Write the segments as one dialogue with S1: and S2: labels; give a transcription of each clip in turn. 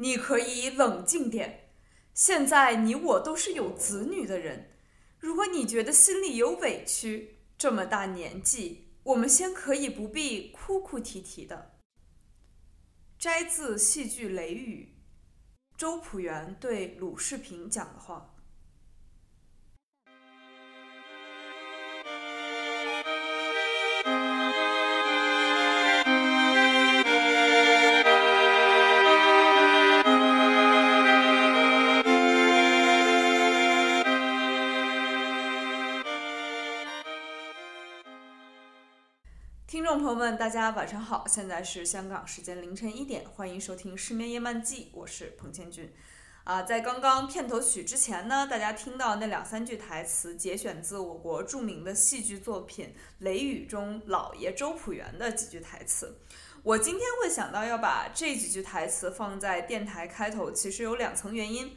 S1: 你可以冷静点。现在你我都是有子女的人，如果你觉得心里有委屈，这么大年纪，我们先可以不必哭哭啼啼的。摘自戏剧《雷雨》，周朴园对鲁世平讲的话。们，大家晚上好，现在是香港时间凌晨一点，欢迎收听《失眠夜漫记》，我是彭千军。啊，在刚刚片头曲之前呢，大家听到那两三句台词，节选自我国著名的戏剧作品《雷雨》中老爷周朴园的几句台词。我今天会想到要把这几句台词放在电台开头，其实有两层原因。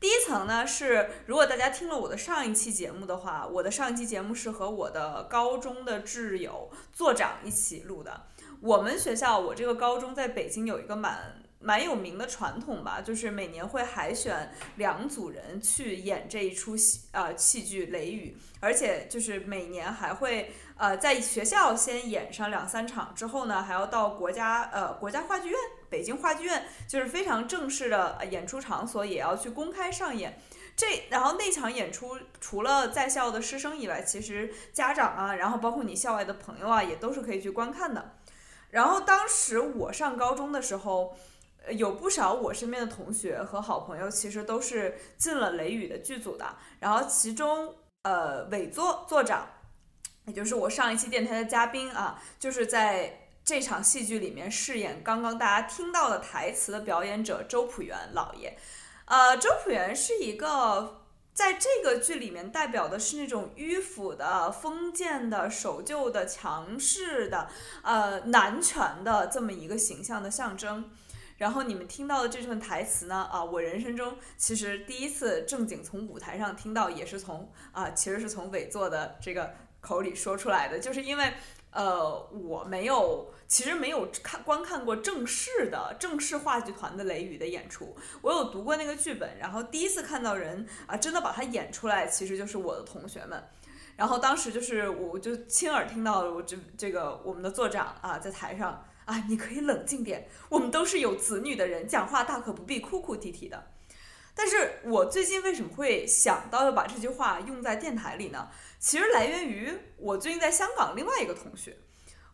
S1: 第一层呢是，如果大家听了我的上一期节目的话，我的上一期节目是和我的高中的挚友座长一起录的。我们学校，我这个高中在北京有一个蛮蛮有名的传统吧，就是每年会海选两组人去演这一出戏，呃，戏剧《雷雨》，而且就是每年还会呃在学校先演上两三场，之后呢还要到国家呃国家话剧院。北京话剧院就是非常正式的演出场所，也要去公开上演。这然后那场演出，除了在校的师生以外，其实家长啊，然后包括你校外的朋友啊，也都是可以去观看的。然后当时我上高中的时候，有不少我身边的同学和好朋友，其实都是进了《雷雨》的剧组的。然后其中，呃，委座座长，也就是我上一期电台的嘉宾啊，就是在。这场戏剧里面饰演刚刚大家听到的台词的表演者周朴园老爷，呃，周朴园是一个在这个剧里面代表的是那种迂腐的、封建的、守旧的、强势的、呃男权的这么一个形象的象征。然后你们听到的这份台词呢，啊，我人生中其实第一次正经从舞台上听到，也是从啊，其实是从尾座的这个口里说出来的，就是因为。呃，我没有，其实没有看观看过正式的正式话剧团的《雷雨》的演出。我有读过那个剧本，然后第一次看到人啊，真的把它演出来，其实就是我的同学们。然后当时就是我就亲耳听到了，我这这个我们的座长啊，在台上啊，你可以冷静点，我们都是有子女的人，讲话大可不必哭哭啼啼的。但是我最近为什么会想到要把这句话用在电台里呢？其实来源于我最近在香港另外一个同学，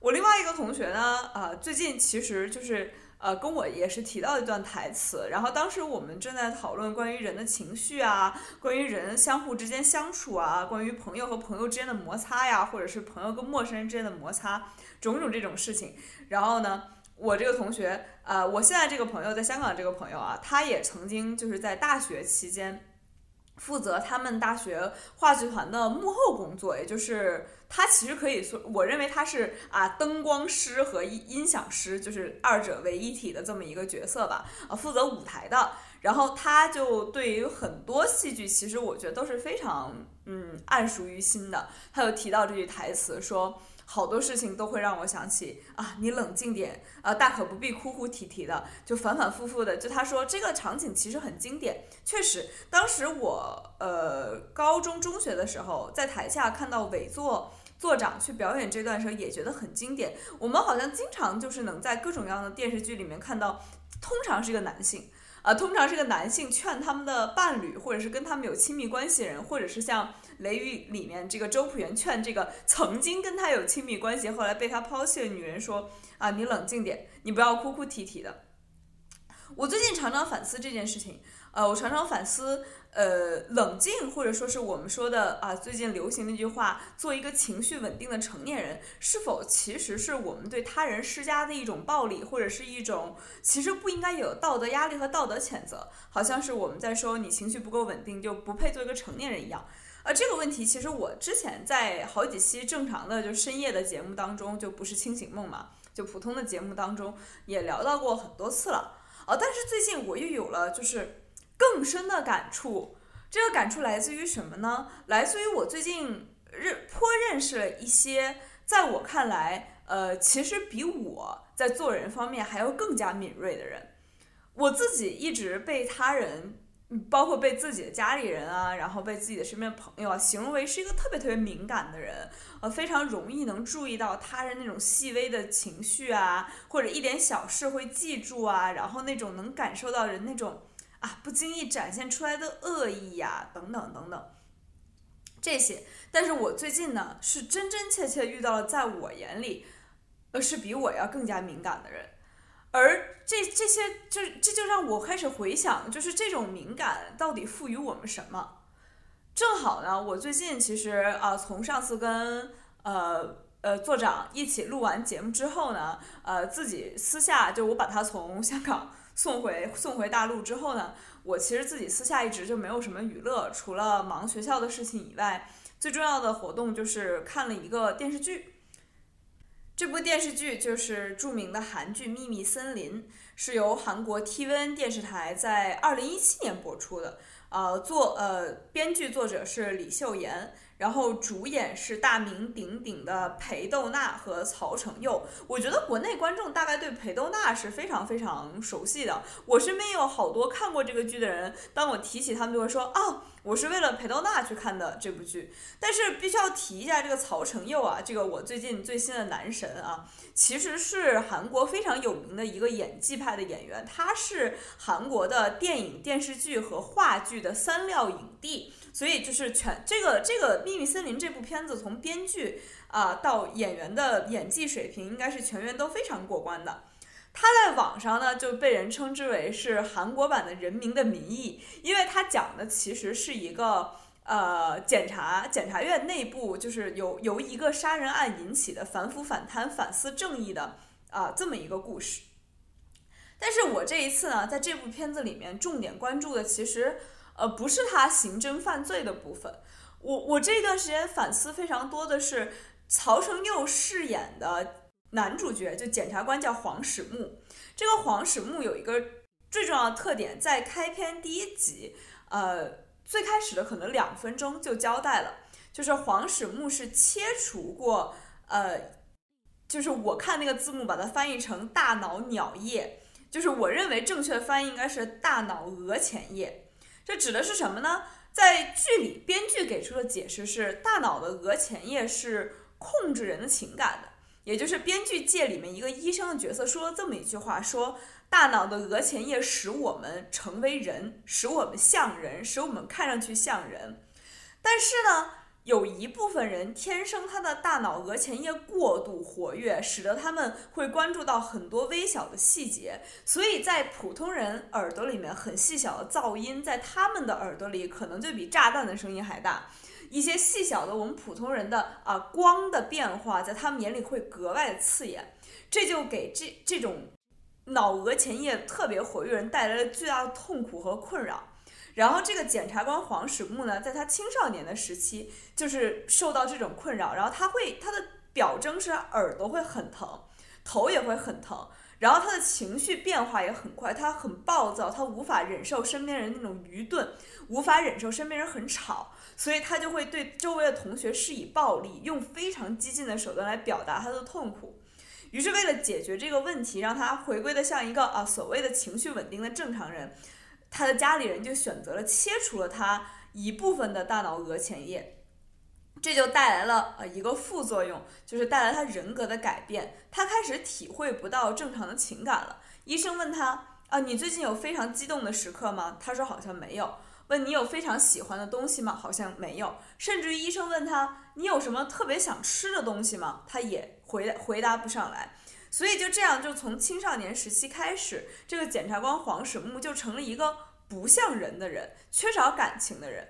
S1: 我另外一个同学呢，呃，最近其实就是呃跟我也是提到一段台词，然后当时我们正在讨论关于人的情绪啊，关于人相互之间相处啊，关于朋友和朋友之间的摩擦呀，或者是朋友跟陌生人之间的摩擦，种种这种事情。然后呢，我这个同学，呃，我现在这个朋友在香港这个朋友啊，他也曾经就是在大学期间。负责他们大学话剧团的幕后工作，也就是他其实可以说，我认为他是啊灯光师和音音响师，就是二者为一体的这么一个角色吧，啊负责舞台的。然后他就对于很多戏剧，其实我觉得都是非常嗯谙熟于心的。他有提到这句台词说。好多事情都会让我想起啊，你冷静点啊，大可不必哭哭啼啼的，就反反复复的。就他说这个场景其实很经典，确实，当时我呃高中中学的时候，在台下看到委座座长去表演这段时候，也觉得很经典。我们好像经常就是能在各种各样的电视剧里面看到，通常是一个男性。啊，通常是个男性劝他们的伴侣，或者是跟他们有亲密关系的人，或者是像《雷雨》里面这个周朴园劝这个曾经跟他有亲密关系，后来被他抛弃的女人说：“啊，你冷静点，你不要哭哭啼啼的。”我最近常常反思这件事情，呃，我常常反思。呃，冷静，或者说是我们说的啊，最近流行那句话，做一个情绪稳定的成年人，是否其实是我们对他人施加的一种暴力，或者是一种其实不应该有道德压力和道德谴责？好像是我们在说你情绪不够稳定就不配做一个成年人一样。而这个问题，其实我之前在好几期正常的就深夜的节目当中，就不是清醒梦嘛，就普通的节目当中也聊到过很多次了啊。但是最近我又有了就是。更深的感触，这个感触来自于什么呢？来自于我最近认颇认识了一些，在我看来，呃，其实比我在做人方面还要更加敏锐的人。我自己一直被他人，包括被自己的家里人啊，然后被自己的身边朋友啊，形容为是一个特别特别敏感的人，呃，非常容易能注意到他人那种细微的情绪啊，或者一点小事会记住啊，然后那种能感受到人那种啊不经意展现出来的恶意呀，等等等等。这些，但是我最近呢，是真真切切遇到了在我眼里，呃，是比我要更加敏感的人，而这这些，就这就让我开始回想，就是这种敏感到底赋予我们什么？正好呢，我最近其实啊，从上次跟呃呃座长一起录完节目之后呢，呃，自己私下就我把他从香港送回送回大陆之后呢。我其实自己私下一直就没有什么娱乐，除了忙学校的事情以外，最重要的活动就是看了一个电视剧。这部电视剧就是著名的韩剧《秘密森林》，是由韩国 TVN 电视台在二零一七年播出的。呃，作呃编剧作者是李秀妍。然后主演是大名鼎鼎的裴斗娜和曹承佑，我觉得国内观众大概对裴斗娜是非常非常熟悉的。我身边有好多看过这个剧的人，当我提起他们就会说啊，我是为了裴斗娜去看的这部剧。但是必须要提一下这个曹承佑啊，这个我最近最新的男神啊，其实是韩国非常有名的一个演技派的演员，他是韩国的电影、电视剧和话剧的三料影帝。所以就是全这个这个《秘密森林》这部片子，从编剧啊到演员的演技水平，应该是全员都非常过关的。他在网上呢就被人称之为是韩国版的《人民的名义》，因为他讲的其实是一个呃检察检察院内部就是由由一个杀人案引起的反腐反贪反思正义的啊这么一个故事。但是我这一次呢，在这部片子里面重点关注的其实。呃，不是他刑侦犯罪的部分。我我这段时间反思非常多的是曹承佑饰演的男主角，就检察官叫黄始木。这个黄始木有一个最重要的特点，在开篇第一集，呃，最开始的可能两分钟就交代了，就是黄始木是切除过，呃，就是我看那个字幕把它翻译成大脑鸟叶，就是我认为正确的翻译应该是大脑额前叶。这指的是什么呢？在剧里，编剧给出的解释是，大脑的额前叶是控制人的情感的，也就是编剧界里面一个医生的角色说了这么一句话：说大脑的额前叶使我们成为人，使我们像人，使我们看上去像人。但是呢？有一部分人天生他的大脑额前叶过度活跃，使得他们会关注到很多微小的细节，所以在普通人耳朵里面很细小的噪音，在他们的耳朵里可能就比炸弹的声音还大。一些细小的我们普通人的啊光的变化，在他们眼里会格外的刺眼，这就给这这种脑额前叶特别活跃人带来了巨大的痛苦和困扰。然后这个检察官黄始木呢，在他青少年的时期就是受到这种困扰，然后他会他的表征是耳朵会很疼，头也会很疼，然后他的情绪变化也很快，他很暴躁，他无法忍受身边人那种愚钝，无法忍受身边人很吵，所以他就会对周围的同学施以暴力，用非常激进的手段来表达他的痛苦。于是为了解决这个问题，让他回归的像一个啊所谓的情绪稳定的正常人。他的家里人就选择了切除了他一部分的大脑额前叶，这就带来了呃一个副作用，就是带来他人格的改变。他开始体会不到正常的情感了。医生问他啊，你最近有非常激动的时刻吗？他说好像没有。问你有非常喜欢的东西吗？好像没有。甚至于医生问他你有什么特别想吃的东西吗？他也回回答不上来。所以就这样，就从青少年时期开始，这个检察官黄始木就成了一个不像人的人，缺少感情的人。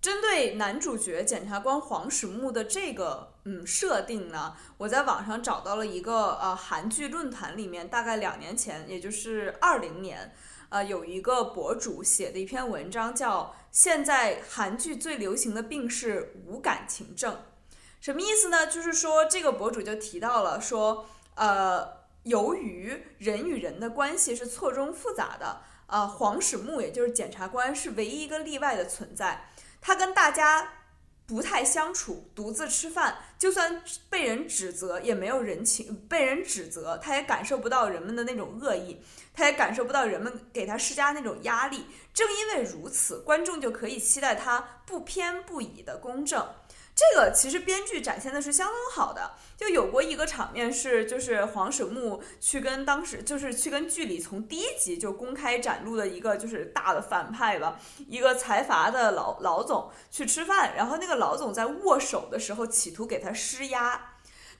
S1: 针对男主角检察官黄始木的这个嗯设定呢，我在网上找到了一个呃韩剧论坛里面，大概两年前，也就是二零年，呃有一个博主写的一篇文章，叫《现在韩剧最流行的病是无感情症》，什么意思呢？就是说这个博主就提到了说。呃，由于人与人的关系是错综复杂的，呃，黄始木也就是检察官是唯一一个例外的存在。他跟大家不太相处，独自吃饭，就算被人指责，也没有人情；被人指责，他也感受不到人们的那种恶意，他也感受不到人们给他施加那种压力。正因为如此，观众就可以期待他不偏不倚的公正。这个其实编剧展现的是相当好的，就有过一个场面是，就是黄始木去跟当时就是去跟剧里从第一集就公开展露的一个就是大的反派吧，一个财阀的老老总去吃饭，然后那个老总在握手的时候企图给他施压。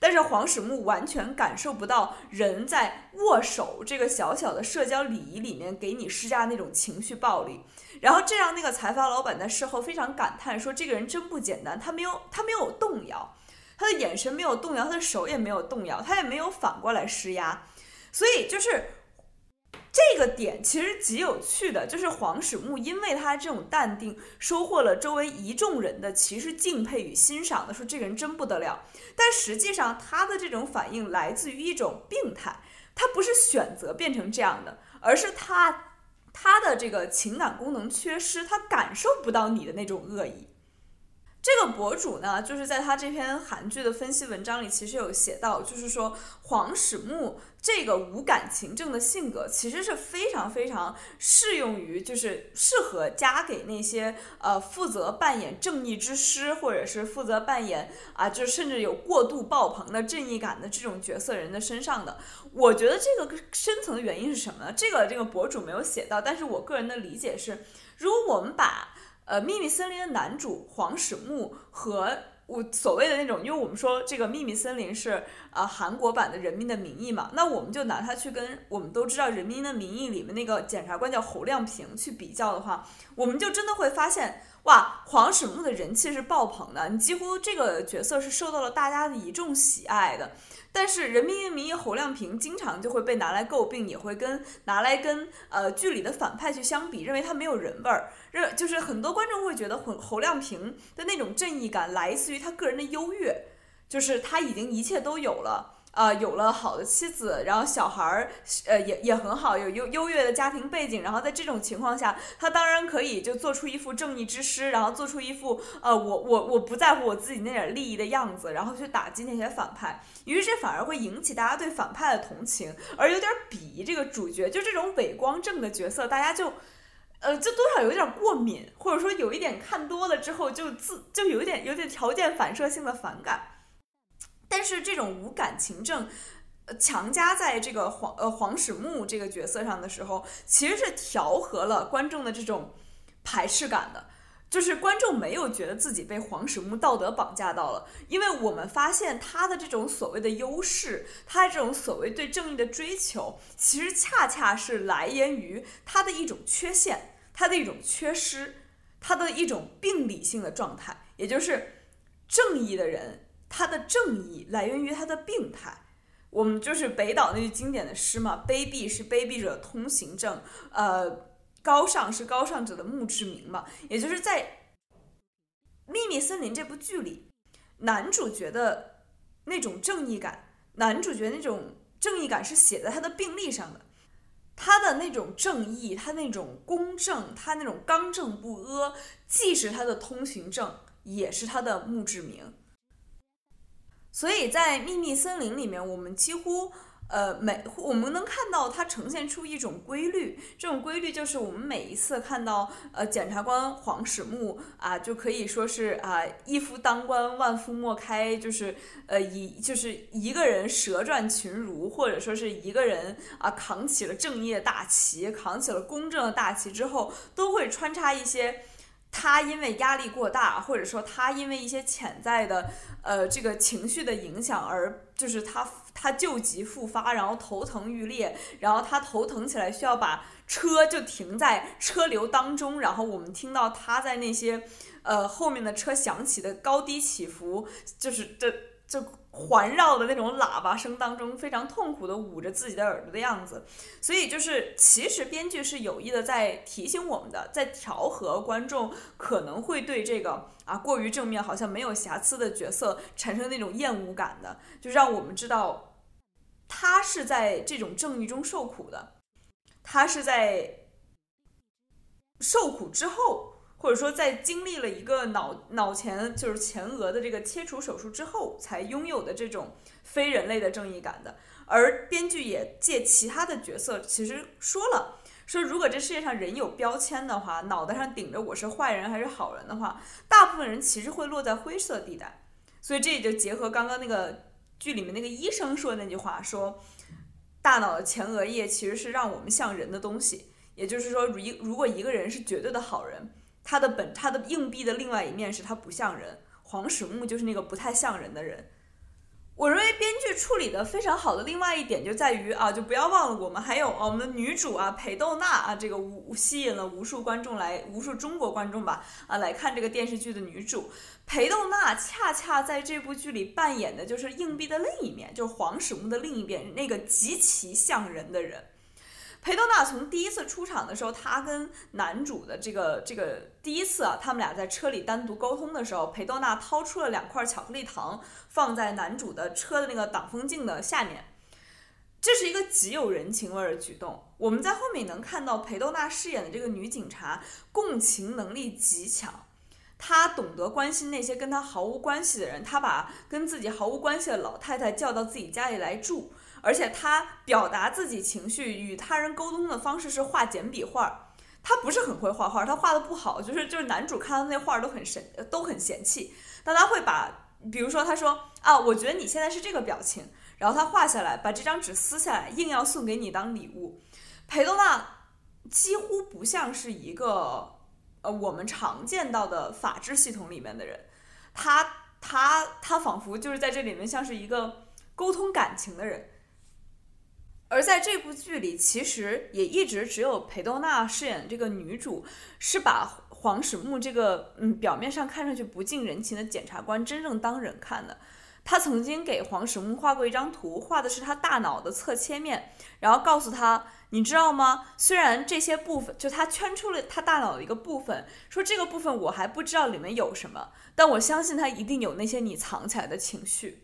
S1: 但是黄始木完全感受不到人在握手这个小小的社交礼仪里面给你施加那种情绪暴力，然后这让那个财阀老板在事后非常感叹说：“这个人真不简单，他没有他没有动摇，他的眼神没有动摇，他的手也没有动摇，他也没有反过来施压，所以就是。”这个点其实极有趣的，就是黄始木因为他这种淡定，收获了周围一众人的其实敬佩与欣赏的，说这个人真不得了。但实际上他的这种反应来自于一种病态，他不是选择变成这样的，而是他他的这个情感功能缺失，他感受不到你的那种恶意。这个博主呢，就是在他这篇韩剧的分析文章里，其实有写到，就是说黄始木这个无感情症的性格，其实是非常非常适用于，就是适合加给那些呃负责扮演正义之师，或者是负责扮演啊，就甚至有过度爆棚的正义感的这种角色人的身上的。我觉得这个深层的原因是什么呢？这个这个博主没有写到，但是我个人的理解是，如果我们把呃，秘密森林的男主黄始木和我所谓的那种，因为我们说这个秘密森林是啊韩国版的人民的名义嘛，那我们就拿它去跟我们都知道人民的名义里面那个检察官叫侯亮平去比较的话，我们就真的会发现，哇，黄始木的人气是爆棚的，你几乎这个角色是受到了大家的一众喜爱的。但是《人民的名义》侯亮平经常就会被拿来诟病，也会跟拿来跟呃剧里的反派去相比，认为他没有人味儿。认就是很多观众会觉得侯侯亮平的那种正义感来自于他个人的优越，就是他已经一切都有了。啊，有了好的妻子，然后小孩儿，呃，也也很好，有优优越的家庭背景，然后在这种情况下，他当然可以就做出一副正义之师，然后做出一副呃，我我我不在乎我自己那点利益的样子，然后去打击那些反派，于是这反而会引起大家对反派的同情，而有点鄙夷这个主角，就这种伪光正的角色，大家就，呃，就多少有点过敏，或者说有一点看多了之后就自就有点有点条件反射性的反感。但是这种无感情症，呃，强加在这个黄呃黄始木这个角色上的时候，其实是调和了观众的这种排斥感的，就是观众没有觉得自己被黄始木道德绑架到了，因为我们发现他的这种所谓的优势，他这种所谓对正义的追求，其实恰恰是来源于他的一种缺陷，他的一种缺失，他的一种病理性的状态，也就是正义的人。他的正义来源于他的病态，我们就是北岛那句经典的诗嘛：“卑鄙是卑鄙者通行证，呃，高尚是高尚者的墓志铭嘛。”也就是在《秘密森林》这部剧里，男主角的那种正义感，男主角那种正义感是写在他的病历上的，他的那种正义，他那种公正，他那种刚正不阿，既是他的通行证，也是他的墓志铭。所以在秘密森林里面，我们几乎，呃，每我们能看到它呈现出一种规律。这种规律就是我们每一次看到，呃，检察官黄始木啊，就可以说是啊，一夫当关，万夫莫开，就是呃，一就是一个人舌战群儒，或者说是一个人啊，扛起了正义的大旗，扛起了公正的大旗之后，都会穿插一些。他因为压力过大，或者说他因为一些潜在的呃这个情绪的影响而就是他他旧疾复发，然后头疼欲裂，然后他头疼起来需要把车就停在车流当中，然后我们听到他在那些呃后面的车响起的高低起伏，就是这就。环绕的那种喇叭声当中，非常痛苦的捂着自己的耳朵的样子，所以就是其实编剧是有意的在提醒我们的，在调和观众可能会对这个啊过于正面、好像没有瑕疵的角色产生那种厌恶感的，就让我们知道他是在这种正义中受苦的，他是在受苦之后。或者说在经历了一个脑脑前就是前额的这个切除手术之后才拥有的这种非人类的正义感的。而编剧也借其他的角色，其实说了说，如果这世界上人有标签的话，脑袋上顶着我是坏人还是好人的话，大部分人其实会落在灰色地带。所以这也就结合刚刚那个剧里面那个医生说的那句话，说大脑的前额叶其实是让我们像人的东西。也就是说，如一如果一个人是绝对的好人，他的本他的硬币的另外一面是他不像人。黄始木就是那个不太像人的人。我认为编剧处理的非常好的另外一点就在于啊，就不要忘了我们还有我们的女主啊裴斗娜啊，这个无吸引了无数观众来，无数中国观众吧啊来看这个电视剧的女主裴斗娜，恰恰在这部剧里扮演的就是硬币的另一面，就是黄始木的另一边那个极其像人的人。裴斗娜从第一次出场的时候，她跟男主的这个这个第一次啊，他们俩在车里单独沟通的时候，裴斗娜掏出了两块巧克力糖，放在男主的车的那个挡风镜的下面，这是一个极有人情味的举动。我们在后面能看到裴斗娜饰演的这个女警察共情能力极强，她懂得关心那些跟她毫无关系的人，她把跟自己毫无关系的老太太叫到自己家里来住。而且他表达自己情绪与他人沟通的方式是画简笔画，他不是很会画画，他画的不好，就是就是男主看到那画都很神，都很嫌弃。但他会把，比如说他说啊，我觉得你现在是这个表情，然后他画下来，把这张纸撕下来，硬要送给你当礼物。裴多娜几乎不像是一个呃我们常见到的法治系统里面的人，他他他仿佛就是在这里面像是一个沟通感情的人。而在这部剧里，其实也一直只有裴斗娜饰演这个女主，是把黄始木这个嗯表面上看上去不近人情的检察官真正当人看的。他曾经给黄始木画过一张图，画的是他大脑的侧切面，然后告诉他，你知道吗？虽然这些部分就他圈出了他大脑的一个部分，说这个部分我还不知道里面有什么，但我相信他一定有那些你藏起来的情绪。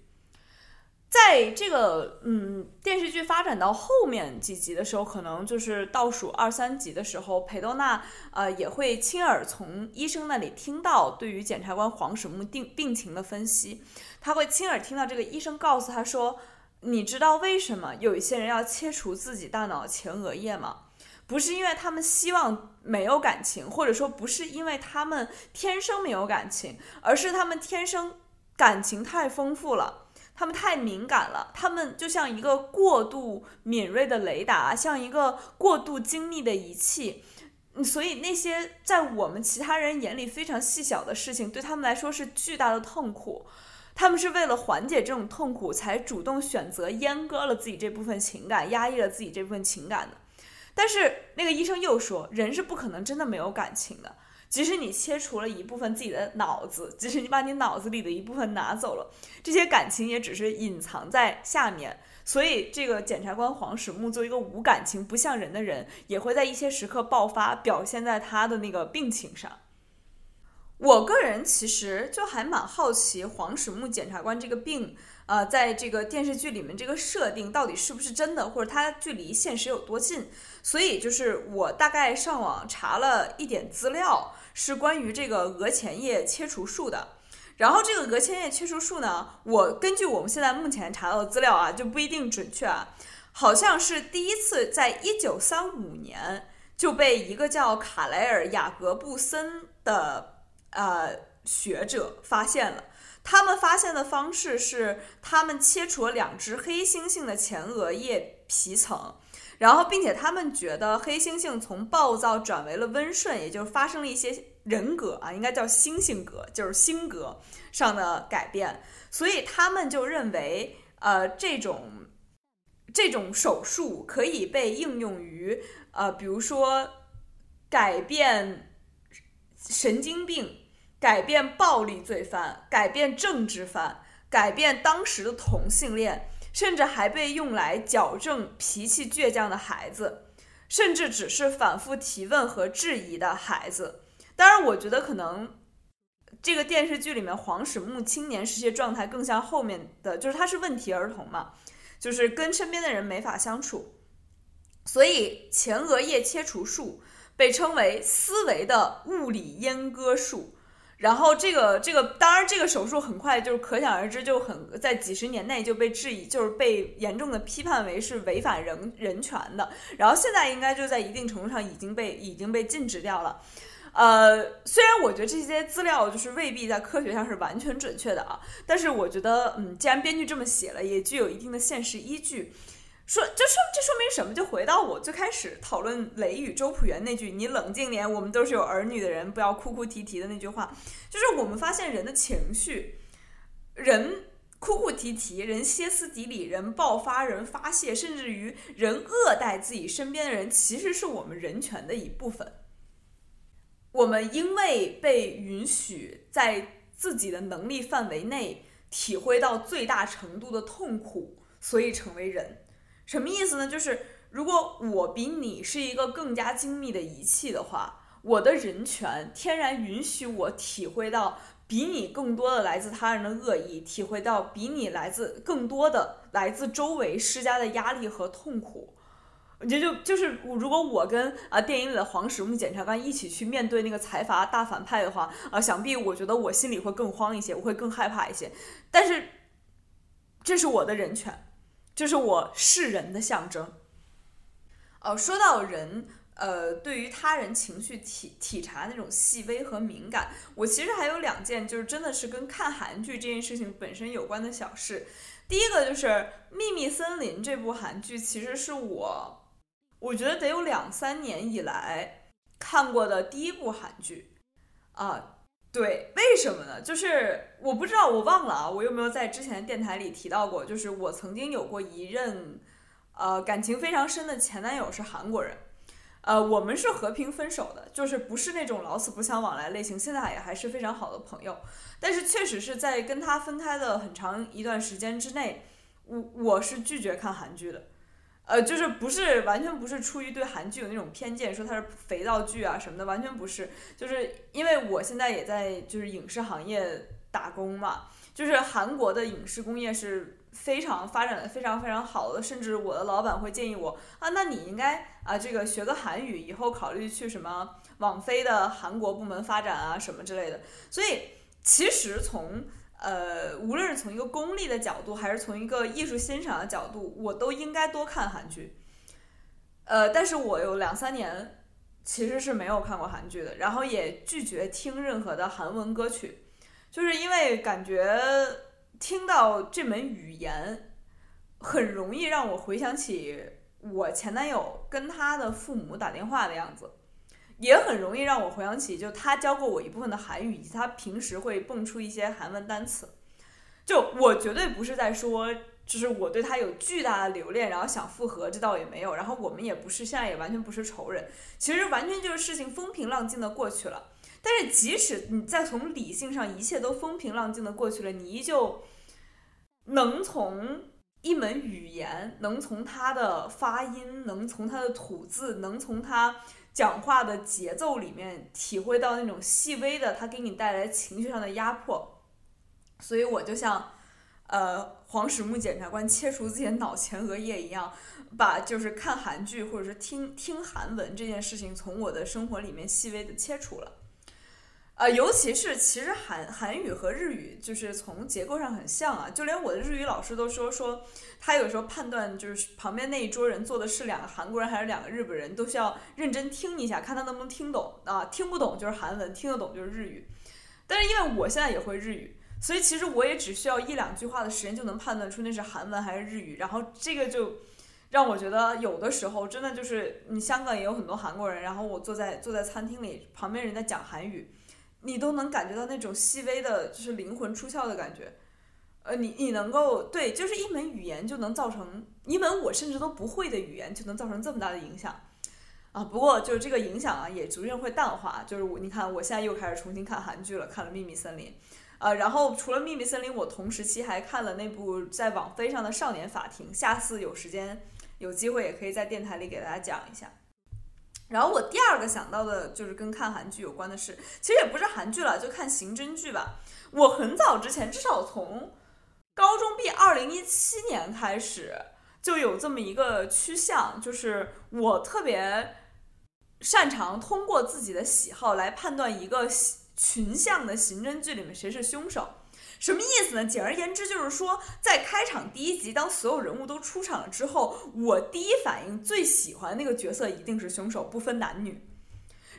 S1: 在这个嗯电视剧发展到后面几集的时候，可能就是倒数二三集的时候，裴多娜呃也会亲耳从医生那里听到对于检察官黄始木病病情的分析。他会亲耳听到这个医生告诉他说：“你知道为什么有一些人要切除自己大脑前额叶吗？不是因为他们希望没有感情，或者说不是因为他们天生没有感情，而是他们天生感情太丰富了。”他们太敏感了，他们就像一个过度敏锐的雷达，像一个过度精密的仪器，所以那些在我们其他人眼里非常细小的事情，对他们来说是巨大的痛苦。他们是为了缓解这种痛苦，才主动选择阉割了自己这部分情感，压抑了自己这部分情感的。但是那个医生又说，人是不可能真的没有感情的。即使你切除了一部分自己的脑子，即使你把你脑子里的一部分拿走了，这些感情也只是隐藏在下面。所以，这个检察官黄始木作为一个无感情、不像人的人，也会在一些时刻爆发，表现在他的那个病情上。我个人其实就还蛮好奇黄始木检察官这个病，呃，在这个电视剧里面这个设定到底是不是真的，或者它距离现实有多近？所以，就是我大概上网查了一点资料。是关于这个额前叶切除术的，然后这个额前叶切除术呢，我根据我们现在目前查到的资料啊，就不一定准确啊，好像是第一次在一九三五年就被一个叫卡莱尔·雅格布森的呃学者发现了。他们发现的方式是，他们切除了两只黑猩猩的前额叶皮层。然后，并且他们觉得黑猩猩从暴躁转为了温顺，也就是发生了一些人格啊，应该叫猩猩格，就是性格上的改变。所以他们就认为，呃，这种这种手术可以被应用于呃，比如说改变神经病、改变暴力罪犯、改变政治犯、改变当时的同性恋。甚至还被用来矫正脾气倔强的孩子，甚至只是反复提问和质疑的孩子。当然，我觉得可能这个电视剧里面黄始木青年时期状态更像后面的，就是他是问题儿童嘛，就是跟身边的人没法相处，所以前额叶切除术被称为思维的物理阉割术。然后这个这个，当然这个手术很快就是可想而知，就很在几十年内就被质疑，就是被严重的批判为是违反人人权的。然后现在应该就在一定程度上已经被已经被禁止掉了。呃，虽然我觉得这些资料就是未必在科学上是完全准确的啊，但是我觉得，嗯，既然编剧这么写了，也具有一定的现实依据。说，就说这说明什么？就回到我最开始讨论雷雨周朴园那句“你冷静点，我们都是有儿女的人，不要哭哭啼啼”的那句话，就是我们发现人的情绪，人哭哭啼啼，人歇斯底里，人爆发，人发泄，甚至于人恶待自己身边的人，其实是我们人权的一部分。我们因为被允许在自己的能力范围内体会到最大程度的痛苦，所以成为人。什么意思呢？就是如果我比你是一个更加精密的仪器的话，我的人权天然允许我体会到比你更多的来自他人的恶意，体会到比你来自更多的来自周围施加的压力和痛苦。我觉得就就是如果我跟啊电影里的黄石木检察官一起去面对那个财阀大反派的话，啊，想必我觉得我心里会更慌一些，我会更害怕一些。但是这是我的人权。这是我是人的象征。哦，说到人，呃，对于他人情绪体体察那种细微和敏感，我其实还有两件，就是真的是跟看韩剧这件事情本身有关的小事。第一个就是《秘密森林》这部韩剧，其实是我，我觉得得有两三年以来看过的第一部韩剧，啊。对，为什么呢？就是我不知道，我忘了啊，我有没有在之前电台里提到过？就是我曾经有过一任，呃，感情非常深的前男友是韩国人，呃，我们是和平分手的，就是不是那种老死不相往来类型，现在也还是非常好的朋友。但是确实是在跟他分开的很长一段时间之内，我我是拒绝看韩剧的。呃，就是不是完全不是出于对韩剧有那种偏见，说它是肥皂剧啊什么的，完全不是。就是因为我现在也在就是影视行业打工嘛，就是韩国的影视工业是非常发展的非常非常好的，甚至我的老板会建议我啊，那你应该啊这个学个韩语，以后考虑去什么网飞的韩国部门发展啊什么之类的。所以其实从呃，无论是从一个功利的角度，还是从一个艺术欣赏的角度，我都应该多看韩剧。呃，但是我有两三年其实是没有看过韩剧的，然后也拒绝听任何的韩文歌曲，就是因为感觉听到这门语言很容易让我回想起我前男友跟他的父母打电话的样子。也很容易让我回想起，就他教过我一部分的韩语，以及他平时会蹦出一些韩文单词。就我绝对不是在说，就是我对他有巨大的留恋，然后想复合，这倒也没有。然后我们也不是，现在也完全不是仇人。其实完全就是事情风平浪静的过去了。但是即使你再从理性上一切都风平浪静的过去了，你依旧能从一门语言，能从他的发音，能从他的吐字，能从他。讲话的节奏里面体会到那种细微的，他给你带来情绪上的压迫，所以我就像，呃，黄始木检察官切除自己的脑前额叶一样，把就是看韩剧或者是听听韩文这件事情从我的生活里面细微的切除了。呃，尤其是其实韩韩语和日语就是从结构上很像啊，就连我的日语老师都说说，他有时候判断就是旁边那一桌人坐的是两个韩国人还是两个日本人，都需要认真听一下，看他能不能听懂啊，听不懂就是韩文，听得懂就是日语。但是因为我现在也会日语，所以其实我也只需要一两句话的时间就能判断出那是韩文还是日语，然后这个就让我觉得有的时候真的就是你香港也有很多韩国人，然后我坐在坐在餐厅里，旁边人在讲韩语。你都能感觉到那种细微的，就是灵魂出窍的感觉，呃，你你能够对，就是一门语言就能造成一门我甚至都不会的语言就能造成这么大的影响，啊，不过就是这个影响啊也逐渐会淡化，就是我你看我现在又开始重新看韩剧了，看了《秘密森林》，呃，然后除了《秘密森林》，我同时期还看了那部在网飞上的《少年法庭》，下次有时间有机会也可以在电台里给大家讲一下。然后我第二个想到的就是跟看韩剧有关的事，其实也不是韩剧了，就看刑侦剧吧。我很早之前，至少从高中毕二零一七年开始，就有这么一个趋向，就是我特别擅长通过自己的喜好来判断一个群像的刑侦剧里面谁是凶手。什么意思呢？简而言之就是说，在开场第一集，当所有人物都出场了之后，我第一反应最喜欢那个角色一定是凶手，不分男女。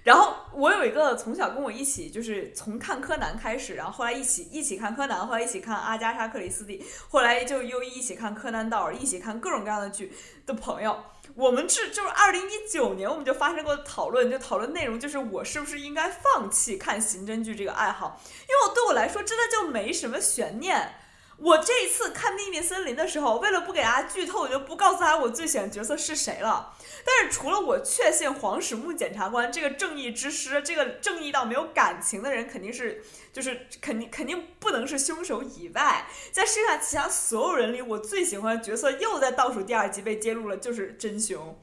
S1: 然后我有一个从小跟我一起就是从看柯南开始，然后后来一起一起看柯南，后来一起看阿加莎克里斯蒂，后来就又一起看柯南道尔，一起看各种各样的剧的朋友。我们是就是二零一九年我们就发生过讨论，就讨论内容就是我是不是应该放弃看刑侦剧这个爱好，因为我对我来说真的就没什么悬念。我这一次看《秘密森林》的时候，为了不给大家剧透，我就不告诉大家我最喜欢的角色是谁了。但是除了我确信黄始木检察官这个正义之师，这个正义到没有感情的人肯定是，就是肯定肯定不能是凶手以外，在剩下其他所有人里，我最喜欢的角色又在倒数第二集被揭露了，就是真凶。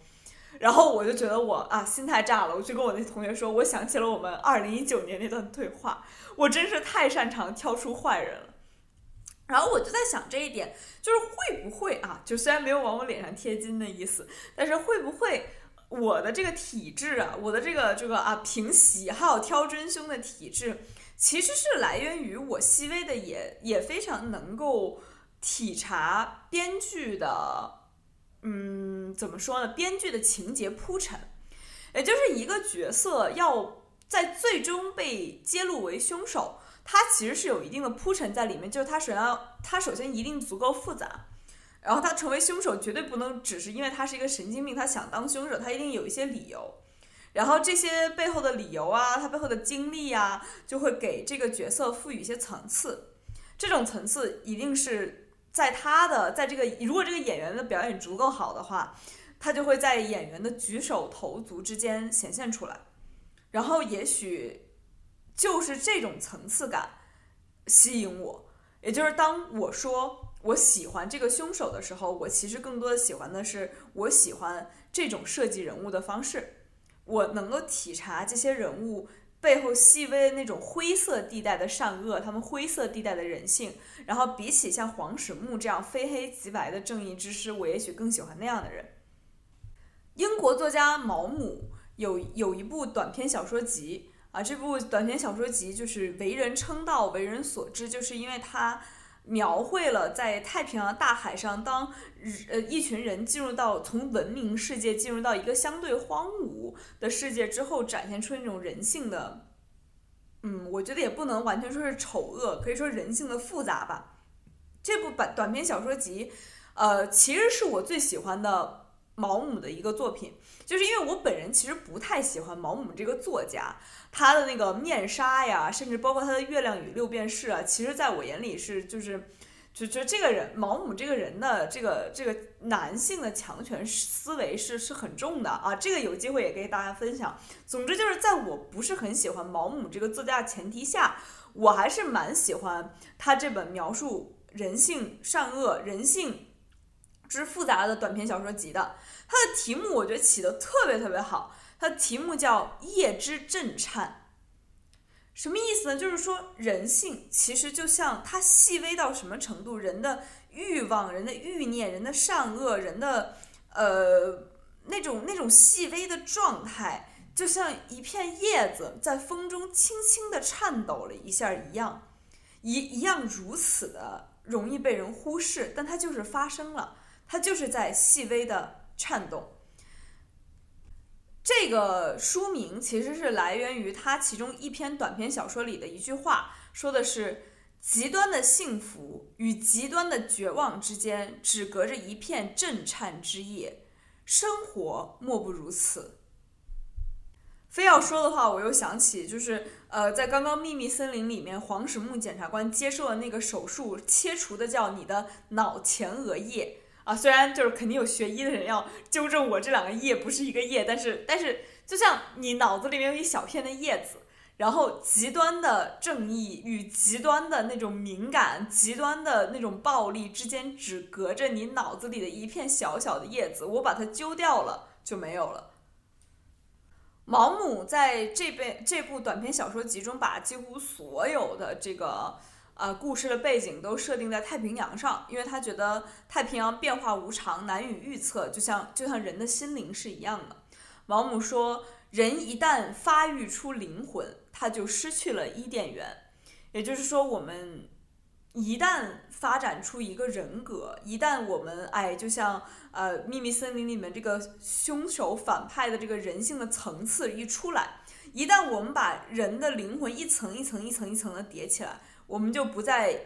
S1: 然后我就觉得我啊心态炸了，我就跟我那同学说，我想起了我们二零一九年那段对话，我真是太擅长挑出坏人了。然后我就在想这一点，就是会不会啊？就虽然没有往我脸上贴金的意思，但是会不会我的这个体质啊，我的这个这个啊，凭喜好挑真凶的体质，其实是来源于我细微的也也非常能够体察编剧的，嗯，怎么说呢？编剧的情节铺陈，也就是一个角色要在最终被揭露为凶手。它其实是有一定的铺陈在里面，就是它首先要，它首先一定足够复杂，然后他成为凶手绝对不能只是因为他是一个神经病，他想当凶手，他一定有一些理由，然后这些背后的理由啊，他背后的经历啊，就会给这个角色赋予一些层次，这种层次一定是在他的在这个如果这个演员的表演足够好的话，他就会在演员的举手投足之间显现出来，然后也许。就是这种层次感吸引我，也就是当我说我喜欢这个凶手的时候，我其实更多的喜欢的是我喜欢这种设计人物的方式，我能够体察这些人物背后细微的那种灰色地带的善恶，他们灰色地带的人性。然后比起像黄始木这样非黑即白的正义之师，我也许更喜欢那样的人。英国作家毛姆有有一部短篇小说集。啊，这部短篇小说集就是为人称道、为人所知，就是因为它描绘了在太平洋大海上，当呃一群人进入到从文明世界进入到一个相对荒芜的世界之后，展现出那种人性的，嗯，我觉得也不能完全说是丑恶，可以说人性的复杂吧。这部短短篇小说集，呃，其实是我最喜欢的。毛姆的一个作品，就是因为我本人其实不太喜欢毛姆这个作家，他的那个面纱呀，甚至包括他的《月亮与六便士》啊，其实在我眼里是就是，就就这个人毛姆这个人的这个这个男性的强权思维是是很重的啊，这个有机会也给大家分享。总之就是在我不是很喜欢毛姆这个作家的前提下，我还是蛮喜欢他这本描述人性善恶、人性之复杂的短篇小说集的。它的题目我觉得起的特别特别好，它的题目叫《夜之震颤》，什么意思呢？就是说人性其实就像它细微到什么程度，人的欲望、人的欲念、人的善恶、人的呃那种那种细微的状态，就像一片叶子在风中轻轻的颤抖了一下一样，一一样如此的容易被人忽视，但它就是发生了，它就是在细微的。颤动。这个书名其实是来源于他其中一篇短篇小说里的一句话，说的是：极端的幸福与极端的绝望之间，只隔着一片震颤之夜。生活莫不如此。非要说的话，我又想起，就是呃，在刚刚《秘密森林》里面，黄始木检察官接受了那个手术，切除的叫你的脑前额叶。啊，虽然就是肯定有学医的人要纠正我这两个叶不是一个叶，但是但是就像你脑子里面有一小片的叶子，然后极端的正义与极端的那种敏感、极端的那种暴力之间，只隔着你脑子里的一片小小的叶子，我把它揪掉了就没有了。毛姆在这本这部短篇小说集中，把几乎所有的这个。呃，故事的背景都设定在太平洋上，因为他觉得太平洋变化无常，难以预测，就像就像人的心灵是一样的。毛姆说，人一旦发育出灵魂，他就失去了伊甸园。也就是说，我们一旦发展出一个人格，一旦我们哎，就像呃《秘密森林》里面这个凶手反派的这个人性的层次一出来，一旦我们把人的灵魂一层一层一层一层的叠起来，我们就不在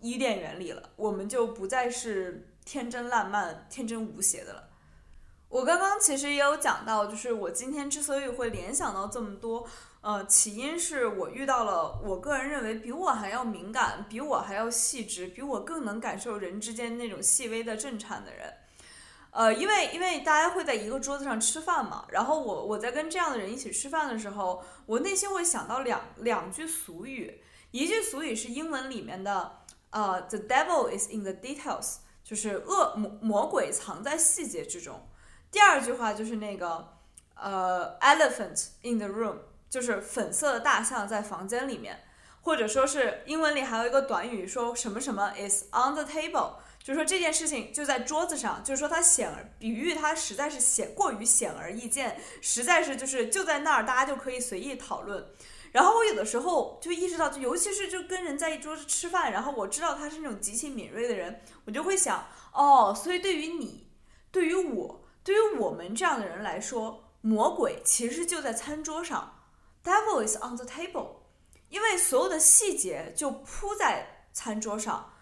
S1: 伊甸园里了，我们就不再是天真烂漫、天真无邪的了。我刚刚其实也有讲到，就是我今天之所以会联想到这么多，呃，起因是我遇到了我个人认为比我还要敏感、比我还要细致、比我更能感受人之间那种细微的震颤的人。呃，因为因为大家会在一个桌子上吃饭嘛，然后我我在跟这样的人一起吃饭的时候，我内心会想到两两句俗语，一句俗语是英文里面的，呃，the devil is in the details，就是恶魔魔鬼藏在细节之中。第二句话就是那个，呃，elephant in the room，就是粉色的大象在房间里面，或者说是英文里还有一个短语说什么什么 is on the table，就是说这件事情就在桌子上，就是说它显而比喻它实在是显过于显而易见，实在是就是就在那儿，大家就可以随意讨论。然后我有的时候就意识到，就尤其是就跟人在一桌子吃饭，然后我知道他是那种极其敏锐的人，我就会想，哦，所以对于你，对于我。对于我们这样的人来说，魔鬼其实就在餐桌上，Devil is on the table，因为所有的细节就铺在餐桌上。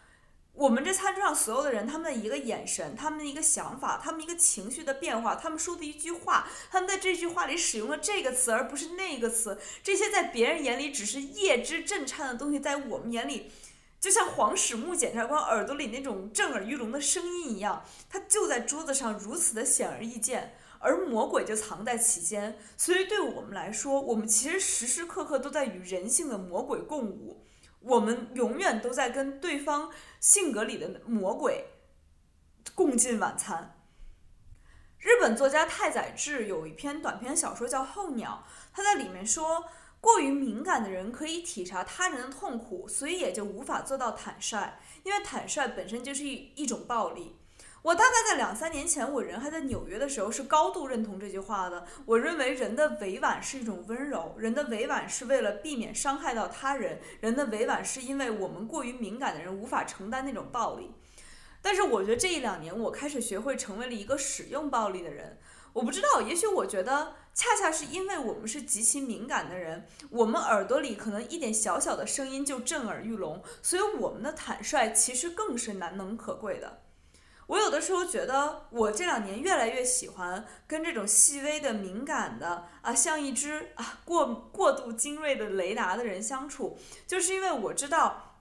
S1: 我们这餐桌上所有的人，他们的一个眼神，他们的一个想法，他们一个情绪的变化，他们说的一句话，他们在这句话里使用了这个词而不是那个词，这些在别人眼里只是叶之震颤的东西，在我们眼里。就像黄始木检察官耳朵里那种震耳欲聋的声音一样，它就在桌子上如此的显而易见，而魔鬼就藏在其间。所以对我们来说，我们其实时时刻刻都在与人性的魔鬼共舞，我们永远都在跟对方性格里的魔鬼共进晚餐。日本作家太宰治有一篇短篇小说叫《候鸟》，他在里面说。过于敏感的人可以体察他人的痛苦，所以也就无法做到坦率，因为坦率本身就是一一种暴力。我大概在两三年前，我人还在纽约的时候，是高度认同这句话的。我认为人的委婉是一种温柔，人的委婉是为了避免伤害到他人，人的委婉是因为我们过于敏感的人无法承担那种暴力。但是我觉得这一两年，我开始学会成为了一个使用暴力的人。我不知道，也许我觉得。恰恰是因为我们是极其敏感的人，我们耳朵里可能一点小小的声音就震耳欲聋，所以我们的坦率其实更是难能可贵的。我有的时候觉得，我这两年越来越喜欢跟这种细微的、敏感的啊，像一只啊过过度精锐的雷达的人相处，就是因为我知道，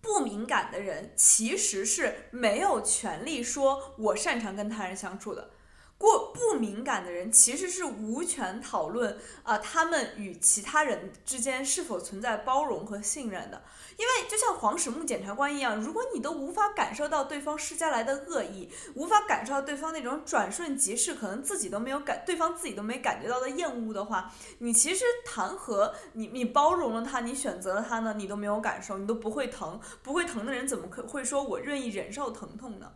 S1: 不敏感的人其实是没有权利说我擅长跟他人相处的。过不敏感的人其实是无权讨论啊，他们与其他人之间是否存在包容和信任的。因为就像黄始木检察官一样，如果你都无法感受到对方施加来的恶意，无法感受到对方那种转瞬即逝，可能自己都没有感，对方自己都没感觉到的厌恶的话，你其实谈何你你包容了他，你选择了他呢？你都没有感受，你都不会疼，不会疼的人怎么可会说我愿意忍受疼痛呢？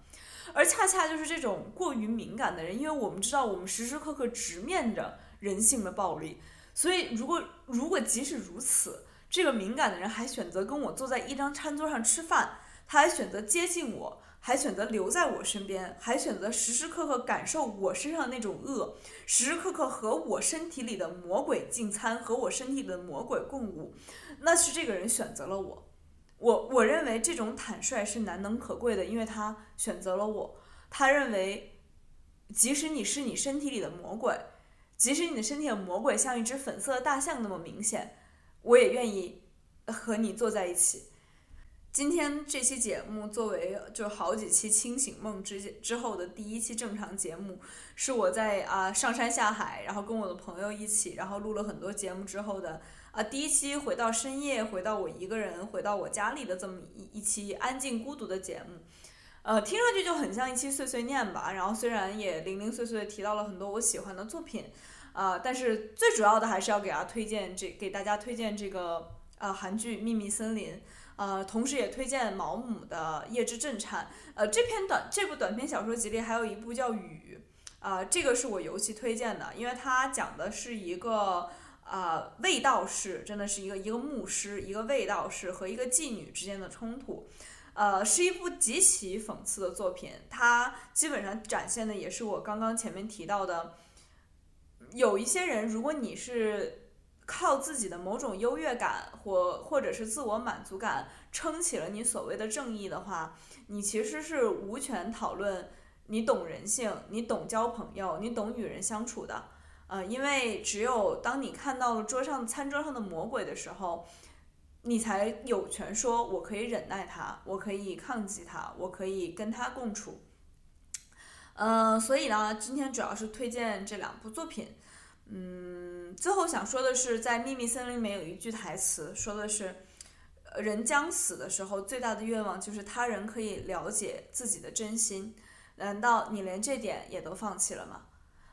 S1: 而恰恰就是这种过于敏感的人，因为为我们知道我们时时刻刻直面着人性的暴力，所以如果如果即使如此，这个敏感的人还选择跟我坐在一张餐桌上吃饭，他还选择接近我，还选择留在我身边，还选择时时刻刻感受我身上的那种恶，时时刻刻和我身体里的魔鬼进餐，和我身体里的魔鬼共舞，那是这个人选择了我。我我认为这种坦率是难能可贵的，因为他选择了我。他认为，即使你是你身体里的魔鬼，即使你的身体的魔鬼像一只粉色的大象那么明显，我也愿意和你坐在一起。今天这期节目作为就好几期清醒梦之之后的第一期正常节目，是我在啊上山下海，然后跟我的朋友一起，然后录了很多节目之后的。啊，第一期回到深夜，回到我一个人，回到我家里的这么一一期安静孤独的节目，呃，听上去就很像一期碎碎念吧。然后虽然也零零碎碎提到了很多我喜欢的作品，啊，但是最主要的还是要给大家推荐这给大家推荐这个呃韩剧《秘密森林》，呃，同时也推荐毛姆的《夜之震颤》。呃，这篇短这部短篇小说集里还有一部叫《雨》，啊，这个是我尤其推荐的，因为它讲的是一个啊卫道士，真的是一个一个牧师，一个卫道士和一个妓女之间的冲突，呃，是一部极其讽刺的作品。它基本上展现的也是我刚刚前面提到的，有一些人，如果你是靠自己的某种优越感或或者是自我满足感撑起了你所谓的正义的话，你其实是无权讨论。你懂人性，你懂交朋友，你懂与人相处的，呃，因为只有当你看到了桌上餐桌上的魔鬼的时候，你才有权说，我可以忍耐他，我可以抗击他，我可以跟他共处。嗯，所以呢，今天主要是推荐这两部作品。嗯，最后想说的是，在《秘密森林》里面有一句台词，说的是，人将死的时候，最大的愿望就是他人可以了解自己的真心。难道你连这点也都放弃了吗？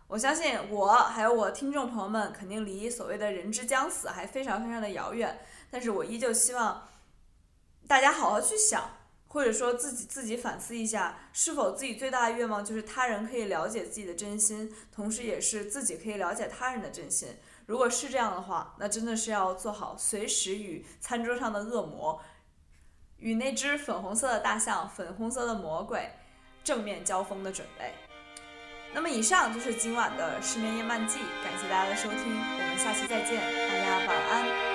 S1: 我相信我还有我听众朋友们肯定离所谓的人之将死还非常非常的遥远，但是我依旧希望大家好好去想，或者说自己自己反思一下，是否自己最大的愿望就是他人可以了解自己的真心，同时也是自己可以了解他人的真心。如果是这样的话，那真的是要做好随时与餐桌上的恶魔，与那只粉红色的大象、粉红色的魔鬼。正面交锋的准备。那么，以上就是今晚的失眠夜漫记，感谢大家的收听，我们下期再见，大家晚安。